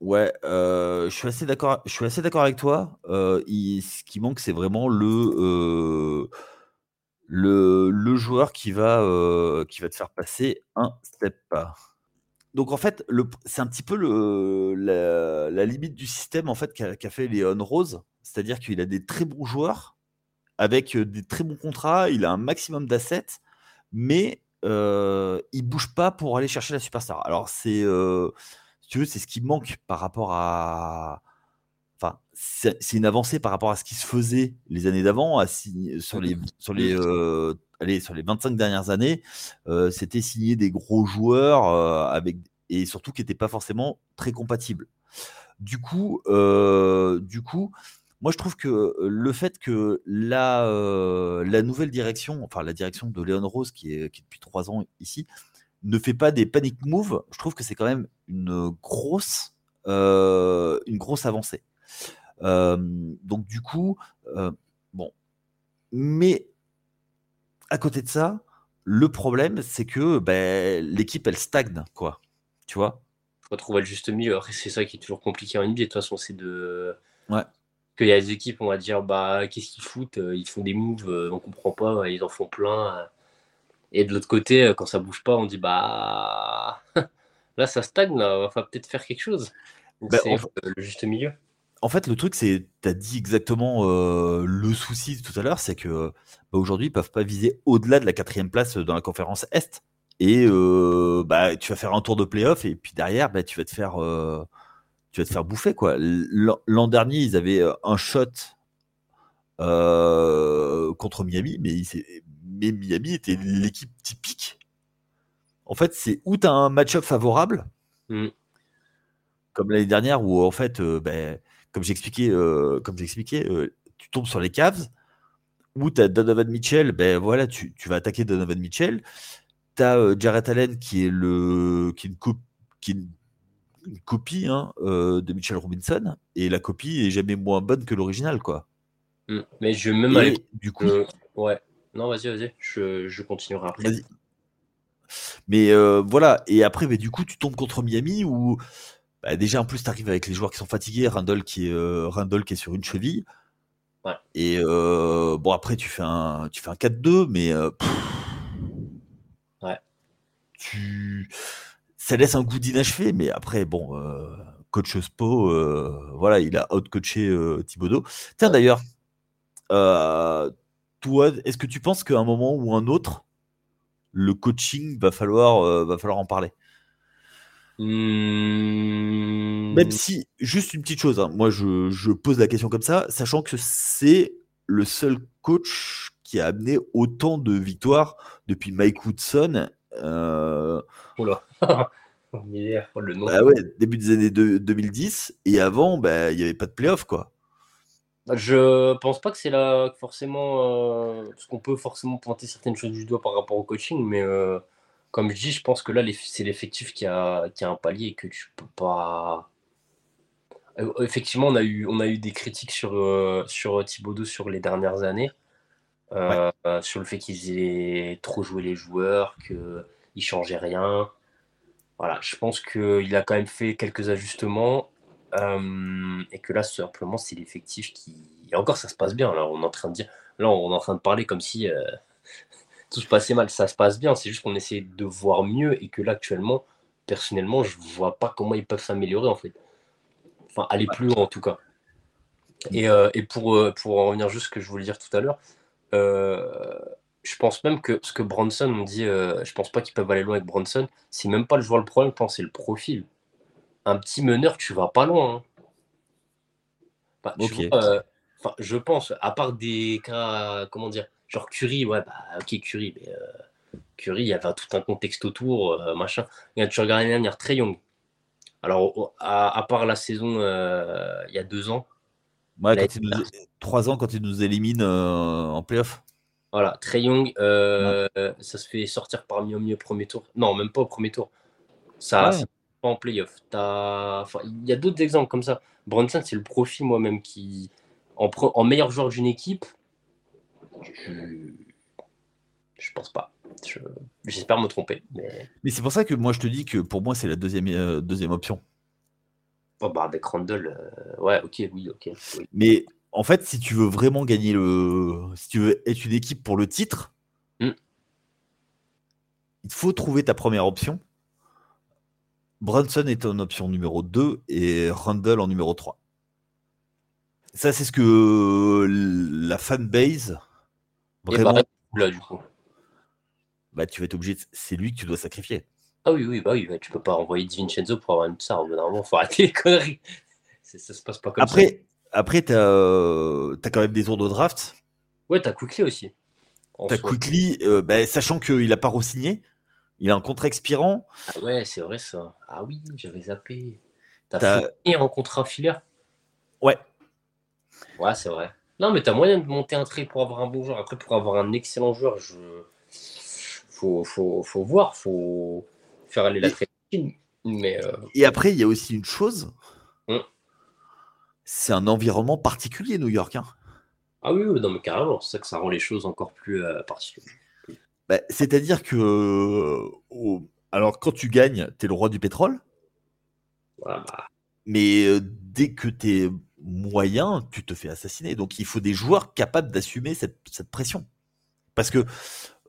Ouais, euh, je suis assez d'accord. Je suis assez d'accord avec toi. Euh, ce qui manque, c'est vraiment le, euh, le joueur qui va qui va te faire passer un step. Donc en fait, c'est un petit peu la, limite du système en fait qu'a fait Léon Rose, c'est-à-dire qu'il a des très bons joueurs avec des très bons contrats, il a un maximum d'assets, mais euh, il bouge pas pour aller chercher la superstar. Alors c'est, tu veux, c'est ce qui manque par rapport à, enfin, c'est une avancée par rapport à ce qui se faisait les années d'avant, sur les sur les euh, allez, sur les 25 dernières années, euh, c'était signer des gros joueurs avec et surtout qui n'étaient pas forcément très compatibles. Du coup, du coup, moi, je trouve que le fait que la, la nouvelle direction, enfin la direction de Léon Rose, qui est, qui est depuis trois ans ici, ne fait pas des panic moves, je trouve que c'est quand même une grosse, une grosse avancée. donc du coup, bon, mais à côté de ça, le problème, c'est que ben, l'équipe, elle stagne, quoi. Tu vois? Faut trouver le juste milieu. c'est ça qui est toujours compliqué en NBA. De toute façon, c'est de. Ouais qu'il y a des équipes, on va dire, bah, qu'est-ce qu'ils foutent? Euh, Ils font des moves, euh, on comprend pas, ils en font plein. Euh. Et de l'autre côté, quand ça bouge pas, on dit, bah, là, ça stagne, là, va peut-être faire quelque chose. Bah, c'est le juste milieu. En fait, le truc, c'est, tu as dit exactement le souci tout à l'heure, c'est que bah, aujourd'hui, ils peuvent pas viser au-delà de la quatrième place dans la conférence Est. Et bah, tu vas faire un tour de playoff, et puis derrière, bah, tu vas te faire tu vas te faire bouffer quoi. L'an dernier, ils avaient euh, un shot euh, contre Miami, mais, mais, Miami était l'équipe typique. En fait, c'est où tu as un match-up favorable, mm. comme l'année dernière, où en fait, euh, ben, comme j'expliquais, comme j'expliquais, tu tombes sur les Cavs, où tu as Donovan Mitchell, ben voilà, tu, vas attaquer Donovan Mitchell. Tu as Jarrett Allen qui est le qui est une, qui est une copie hein, euh, de Mitchell Robinson et la copie est jamais moins bonne que l'original quoi. Mm. Mais je vais même aller du coup euh, ouais. Non, vas-y, vas-y, je, je, continuerai après. Mais euh, voilà, et après, mais du coup, tu tombes contre Miami où bah, déjà en plus, tu arrives avec les joueurs qui sont fatigués, Randall qui est, Randall qui est sur une cheville. Ouais. Et bon, après, tu fais un, tu fais un 4-2, mais. ouais. Tu ça laisse un goût d'inachevé, mais après, bon, euh, coach Spo, euh, voilà, il a out-coaché euh, Thibodeau. Tiens, d'ailleurs, toi, est-ce que tu penses qu'à un moment ou un autre, le coaching va falloir, va falloir en parler? Mmh. Même si, juste une petite chose, hein, moi je, pose la question comme ça, sachant que c'est le seul coach qui a amené autant de victoires depuis Mike Woodson. Oula. le nom. Bah ouais, début des années 2010, et avant, bah, il n'y avait pas de playoff, quoi. Bah, je pense pas que c'est là forcément. Euh, parce qu'on peut forcément pointer certaines choses du doigt par rapport au coaching, mais euh, comme je dis, je pense que là, c'est l'effectif qui a, qui a un palier et que tu peux pas. Euh, effectivement, on a eu, on a eu des critiques sur, sur Thibaudot sur les dernières années, sur le fait qu'ils aient trop joué les joueurs, qu'ils ne changeaient rien. Voilà, je pense qu'il a quand même fait quelques ajustements euh, et que là, simplement, c'est l'effectif qui. Et encore, ça se passe bien. Là, on est en train de dire, là, on est en train de parler comme si euh, tout se passait mal. Ça se passe bien. C'est juste qu'on essaie de voir mieux et que là, actuellement, personnellement, je vois pas comment ils peuvent s'améliorer en fait. Enfin, aller plus loin en tout cas. Et, euh, et pour, pour en revenir juste ce que je voulais dire tout à l'heure, je pense même que ce que Bronson, on dit, je pense pas qu'ils peuvent aller loin avec Bronson. C'est même pas le joueur le problème, je pense c'est le profil. Un petit meneur, tu vas pas loin. Hein. Euh, je pense, à part des cas, comment dire, genre Curry, ouais, bah ok, Curry, mais euh, Curry, il y avait tout un contexte autour, machin. Et tu regardes l'année dernière, très young. Alors, à, part la saison euh, il y a deux ans. trois ans quand il nous élimine euh, en playoff. Voilà, Trey Young, euh, ça se fait sortir parmi au mieux premier tour. Non, même pas au premier tour. Ça, pas en playoff. Il y a d'autres exemples comme ça. Bronson, c'est le profil moi-même qui, en, en meilleur joueur d'une équipe, je... je pense pas. J'espère me tromper. Mais, mais c'est pour ça que moi je te dis que pour moi c'est la deuxième, euh, deuxième option. Oh bah avec Randall, euh, ouais, ok, oui, ok. Mais en fait, si tu veux vraiment gagner le. Si tu veux être une équipe pour le titre, hmm. il faut trouver ta première option. Brunson est en option numéro 2 et Randall en numéro 3. Ça, c'est ce que la fanbase. Vraiment, bah, là, du coup. Bah, tu vas être obligé, c'est lui que tu dois sacrifier. Ah oui, oui, bah oui, bah, tu peux pas envoyer Di Vincenzo pour avoir une ça. Normalement, il faut arrêter les conneries. Ça se passe pas comme après, ça. Après, tu as, euh, quand même des tours de draft. Ouais, tu as Quickly aussi. Tu as Quickly, euh, bah, sachant qu'il a pas re-signé, il a un contrat expirant. Ah ouais, c'est vrai ça. Ah oui, j'avais zappé. Tu as, as... un contrat filaire? Ouais. Ouais, c'est vrai. Non, mais tu as moyen de monter un trait pour avoir un bon joueur. Après, pour avoir un excellent joueur, je faut, faut, faut voir, faut faire aller la et, Mais euh, Et après, il y a aussi une chose. Hum. C'est un environnement particulier, New York. Hein. Ah oui, non, mais carrément, c'est ça que ça rend les choses encore plus euh, particulières. Bah, c'est-à-dire que, euh, alors, quand tu gagnes, tu es le roi du pétrole? Bah. Mais dès que tu es moyen, tu te fais assassiner. Donc, il faut des joueurs capables d'assumer cette, cette pression. Parce que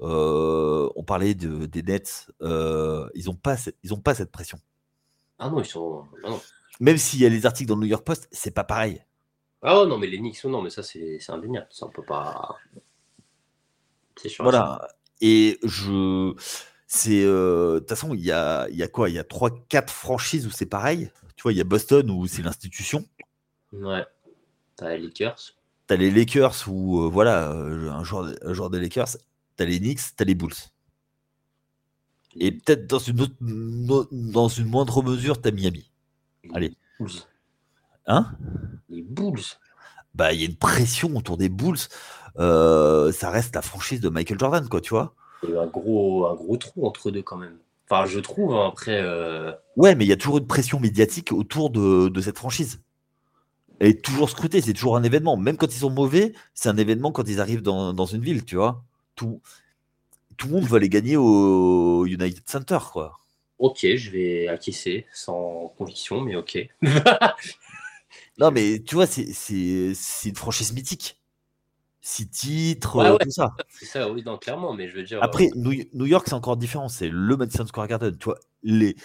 euh, on parlait des Nets, euh, ils n'ont pas, cette, pas cette pression. Ah non, ils sont. Ah Même s'il y a les articles dans le New York Post, c'est pas pareil. Ah non, mais les Knicks, non, mais ça c'est indéniable. Ça on peut pas. C'est sûr. Voilà. Et je. C'est. Euh, de toute façon, il y a, y a quoi? Il y a 3-4 franchises où c'est pareil. Tu vois, il y a Boston où c'est l'institution. Ouais. T'as les Lakers. T'as les Lakers où, voilà, un joueur, un joueur des Lakers t'as les Knicks, t'as les Bulls. Et peut-être dans une autre, dans une moindre mesure, t'as Miami. Allez. Hein? Les Bulls. Bah, il y a une pression autour des Bulls. Euh, ça reste la franchise de Michael Jordan, quoi, tu vois. Il y a un gros, un gros trou entre deux quand même. Enfin, je trouve, hein, après. Euh, ouais, mais il y a toujours une pression médiatique autour de, cette franchise. Elle est toujours scrutée, c'est toujours un événement. Même quand ils sont mauvais, c'est un événement quand ils arrivent dans, dans une ville, tu vois tout, tout le monde va les gagner au United Center, quoi. Ok, je vais acquiescer sans conviction, mais ok. non, mais tu vois, c'est une franchise mythique. Six titres, euh, tout ça. C'est ça, oui, clairement, mais je veux dire. Après, euh, New York, c'est encore différent. C'est le Madison Square Garden. Tu vois, les,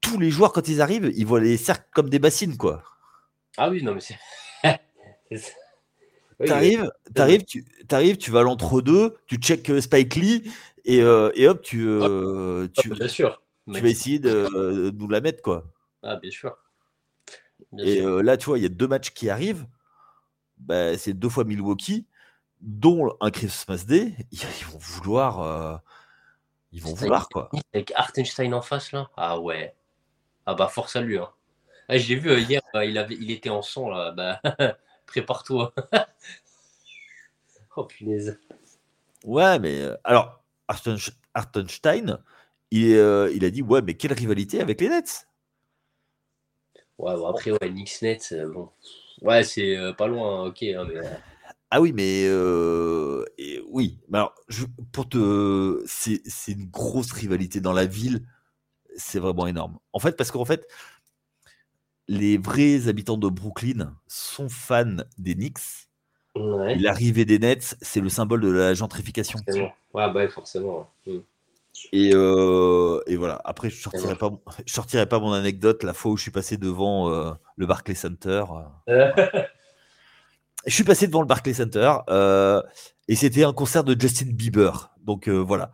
tous les joueurs, quand ils arrivent, ils voient les cercles comme des bassines, quoi. Ah oui, non, mais c'est. T'arrives, t'arrives, tu, arrives, tu vas à l'entre-deux, tu check euh, Spike Lee et, euh, et hop, tu, euh, tu, bien sûr. tu vas essayer de, nous la mettre, quoi. Ah, bien sûr. Et là, tu vois, il y a deux matchs qui arrivent. Bah, c'est deux fois Milwaukee, dont un Christmas Day. Ils vont vouloir, ils vont vouloir quoi. Avec Artenstein en face là. Ah ouais. Ah bah force à lui. Hein. Ah, j'ai vu hier, il avait, il était en son là. Bah, prépare-toi. oh punaise. Ouais, mais euh, alors, Artenstein, il, euh, il a dit Ouais, mais quelle rivalité avec les Nets Ouais, bon, après, ouais, Knicks Nets, euh, bon. Ouais, c'est pas loin, ok. Hein, mais... Ah oui, mais oui. Mais alors, je, pour te, c'est une grosse rivalité dans la ville. C'est vraiment énorme. En fait, parce qu'en fait, les vrais habitants de Brooklyn sont fans des Knicks. L'arrivée des Nets, c'est le symbole de la gentrification. Ouais, bah, forcément. Euh, et, voilà. Après, je sortirai pas, je sortirai pas mon anecdote la fois où je suis passé devant euh, le Barclay Center. je suis passé devant le Barclay Center euh, et c'était un concert de Justin Bieber. Donc voilà.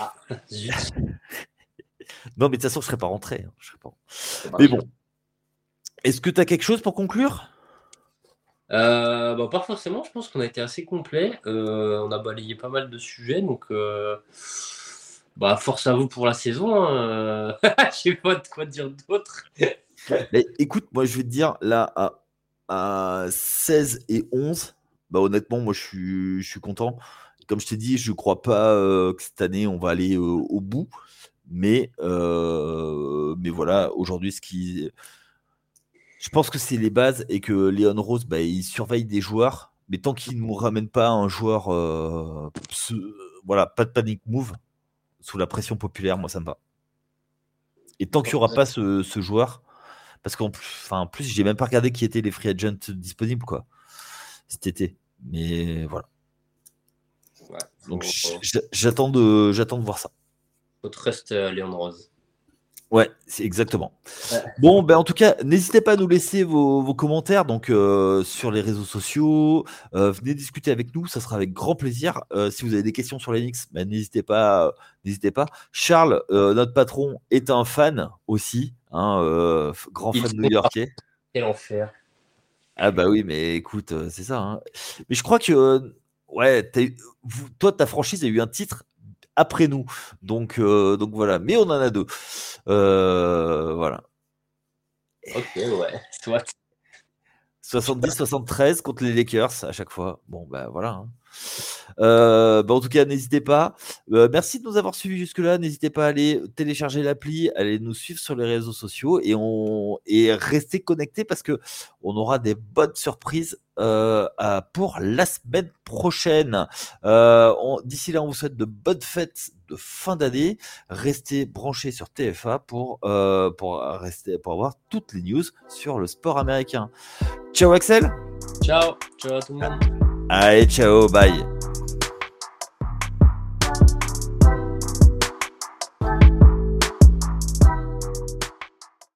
Ah, non, mais de toute façon, je serais pas rentré. Hein. Je serais pas... Mais bon. Est-ce que tu as quelque chose pour conclure? Euh, bah, Pas forcément, je pense qu'on a été assez complet. Euh, on a balayé pas mal de sujets, donc euh, bah, force à vous pour la saison. Hein. Je sais pas de quoi dire d'autre. écoute, moi je vais te dire, là, à, 16 et 11, bah, honnêtement, moi je suis, je suis content. Comme je t'ai dit, je ne crois pas euh, que cette année on va aller au bout. Mais, euh, mais voilà, aujourd'hui, ce qui. Je pense que c'est les bases et que Léon Rose, bah, il surveille des joueurs. Mais tant qu'il ne nous ramène pas un joueur, euh, voilà, pas de panic move sous la pression populaire, moi ça me va. Et tant qu'il n'y aura pas ce, joueur, parce qu'en plus, enfin, plus, j'ai même pas regardé qui étaient les free agents disponibles quoi cet été. Mais voilà. Donc j'attends de, j'attends de voir ça. Au trust euh, Léon Rose. Ouais, c'est exactement. Bon, ben en tout cas, n'hésitez pas à nous laisser vos, commentaires donc euh, sur les réseaux sociaux. Euh, venez discuter avec nous, ça sera avec grand plaisir. si vous avez des questions sur Linux, ben, n'hésitez pas, n'hésitez pas. Charles, notre patron, est un fan aussi, hein, grand fan new-yorkais. Quel enfer. Ah bah oui, mais écoute, c'est ça. Hein. Mais je crois que ouais, toi, ta franchise a eu un titre après nous. Donc, euh, donc voilà. Mais on en a deux. Euh, voilà. Ok, ouais. Soit. 70-73 contre les Lakers à chaque fois. Bon, ben voilà. Hein. Euh, bah, en tout cas, n'hésitez pas. Euh, merci de nous avoir suivis jusque-là. N'hésitez pas à aller télécharger l'appli, aller nous suivre sur les réseaux sociaux et, on, et rester connectés parce que on aura des bonnes surprises euh, pour la semaine prochaine. D'ici là, on vous souhaite de bonnes fêtes de fin d'année. Restez branchés sur TFA pour, pour, rester, pour avoir toutes les news sur le sport américain. Ciao Axel Ciao, ciao à tout le monde Allez, ciao, bye.